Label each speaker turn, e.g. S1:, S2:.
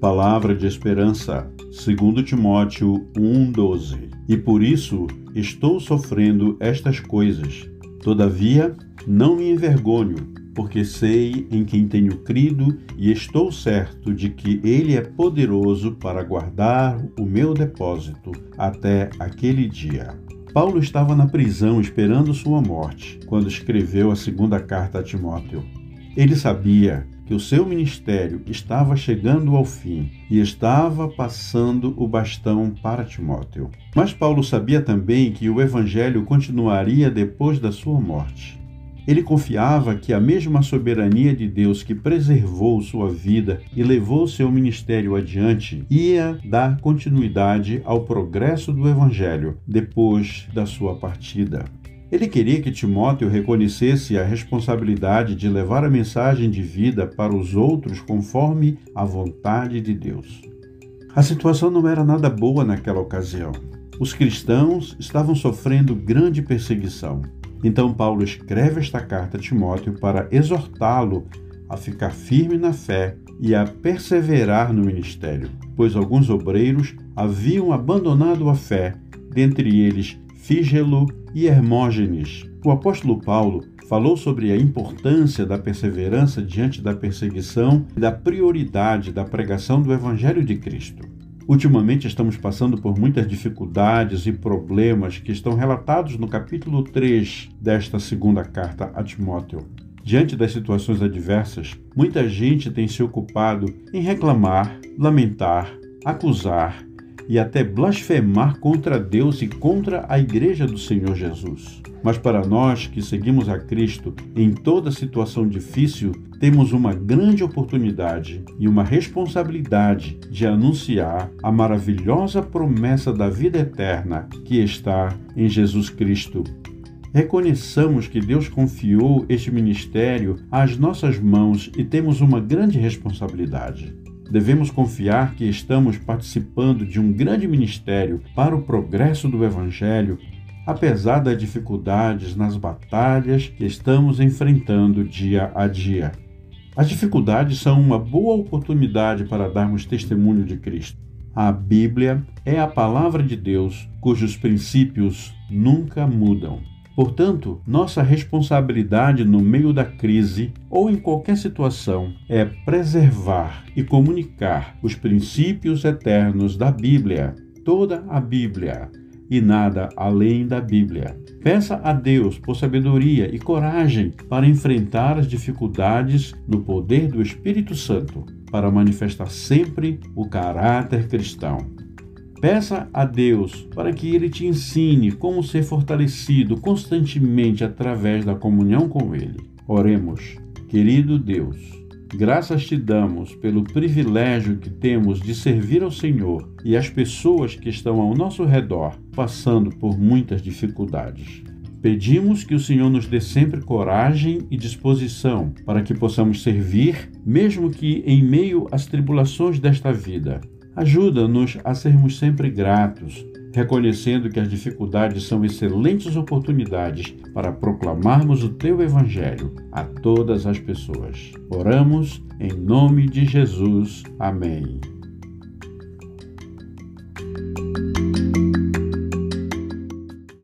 S1: Palavra de esperança, 2 Timóteo 1:12. E por isso estou sofrendo estas coisas. Todavia, não me envergonho, porque sei em quem tenho crido e estou certo de que ele é poderoso para guardar o meu depósito até aquele dia. Paulo estava na prisão esperando sua morte quando escreveu a segunda carta a Timóteo. Ele sabia que o seu ministério estava chegando ao fim e estava passando o bastão para Timóteo. Mas Paulo sabia também que o evangelho continuaria depois da sua morte. Ele confiava que a mesma soberania de Deus que preservou sua vida e levou seu ministério adiante ia dar continuidade ao progresso do Evangelho depois da sua partida. Ele queria que Timóteo reconhecesse a responsabilidade de levar a mensagem de vida para os outros conforme a vontade de Deus. A situação não era nada boa naquela ocasião. Os cristãos estavam sofrendo grande perseguição. Então, Paulo escreve esta carta a Timóteo para exortá-lo a ficar firme na fé e a perseverar no ministério, pois alguns obreiros haviam abandonado a fé, dentre eles Fígelo e Hermógenes. O apóstolo Paulo falou sobre a importância da perseverança diante da perseguição e da prioridade da pregação do Evangelho de Cristo. Ultimamente estamos passando por muitas dificuldades e problemas que estão relatados no capítulo 3 desta segunda carta a Timóteo. Diante das situações adversas, muita gente tem se ocupado em reclamar, lamentar, acusar e até blasfemar contra Deus e contra a Igreja do Senhor Jesus. Mas para nós que seguimos a Cristo em toda situação difícil, temos uma grande oportunidade e uma responsabilidade de anunciar a maravilhosa promessa da vida eterna que está em Jesus Cristo. Reconheçamos que Deus confiou este ministério às nossas mãos e temos uma grande responsabilidade. Devemos confiar que estamos participando de um grande ministério para o progresso do Evangelho, apesar das dificuldades nas batalhas que estamos enfrentando dia a dia. As dificuldades são uma boa oportunidade para darmos testemunho de Cristo. A Bíblia é a palavra de Deus cujos princípios nunca mudam. Portanto, nossa responsabilidade no meio da crise ou em qualquer situação é preservar e comunicar os princípios eternos da Bíblia, toda a Bíblia e nada além da Bíblia. Peça a Deus por sabedoria e coragem para enfrentar as dificuldades no poder do Espírito Santo, para manifestar sempre o caráter cristão. Peça a Deus para que Ele te ensine como ser fortalecido constantemente através da comunhão com Ele. Oremos, querido Deus, graças te damos pelo privilégio que temos de servir ao Senhor e às pessoas que estão ao nosso redor passando por muitas dificuldades. Pedimos que o Senhor nos dê sempre coragem e disposição para que possamos servir, mesmo que em meio às tribulações desta vida Ajuda-nos a sermos sempre gratos, reconhecendo que as dificuldades são excelentes oportunidades para proclamarmos o teu Evangelho a todas as pessoas. Oramos em nome de Jesus. Amém.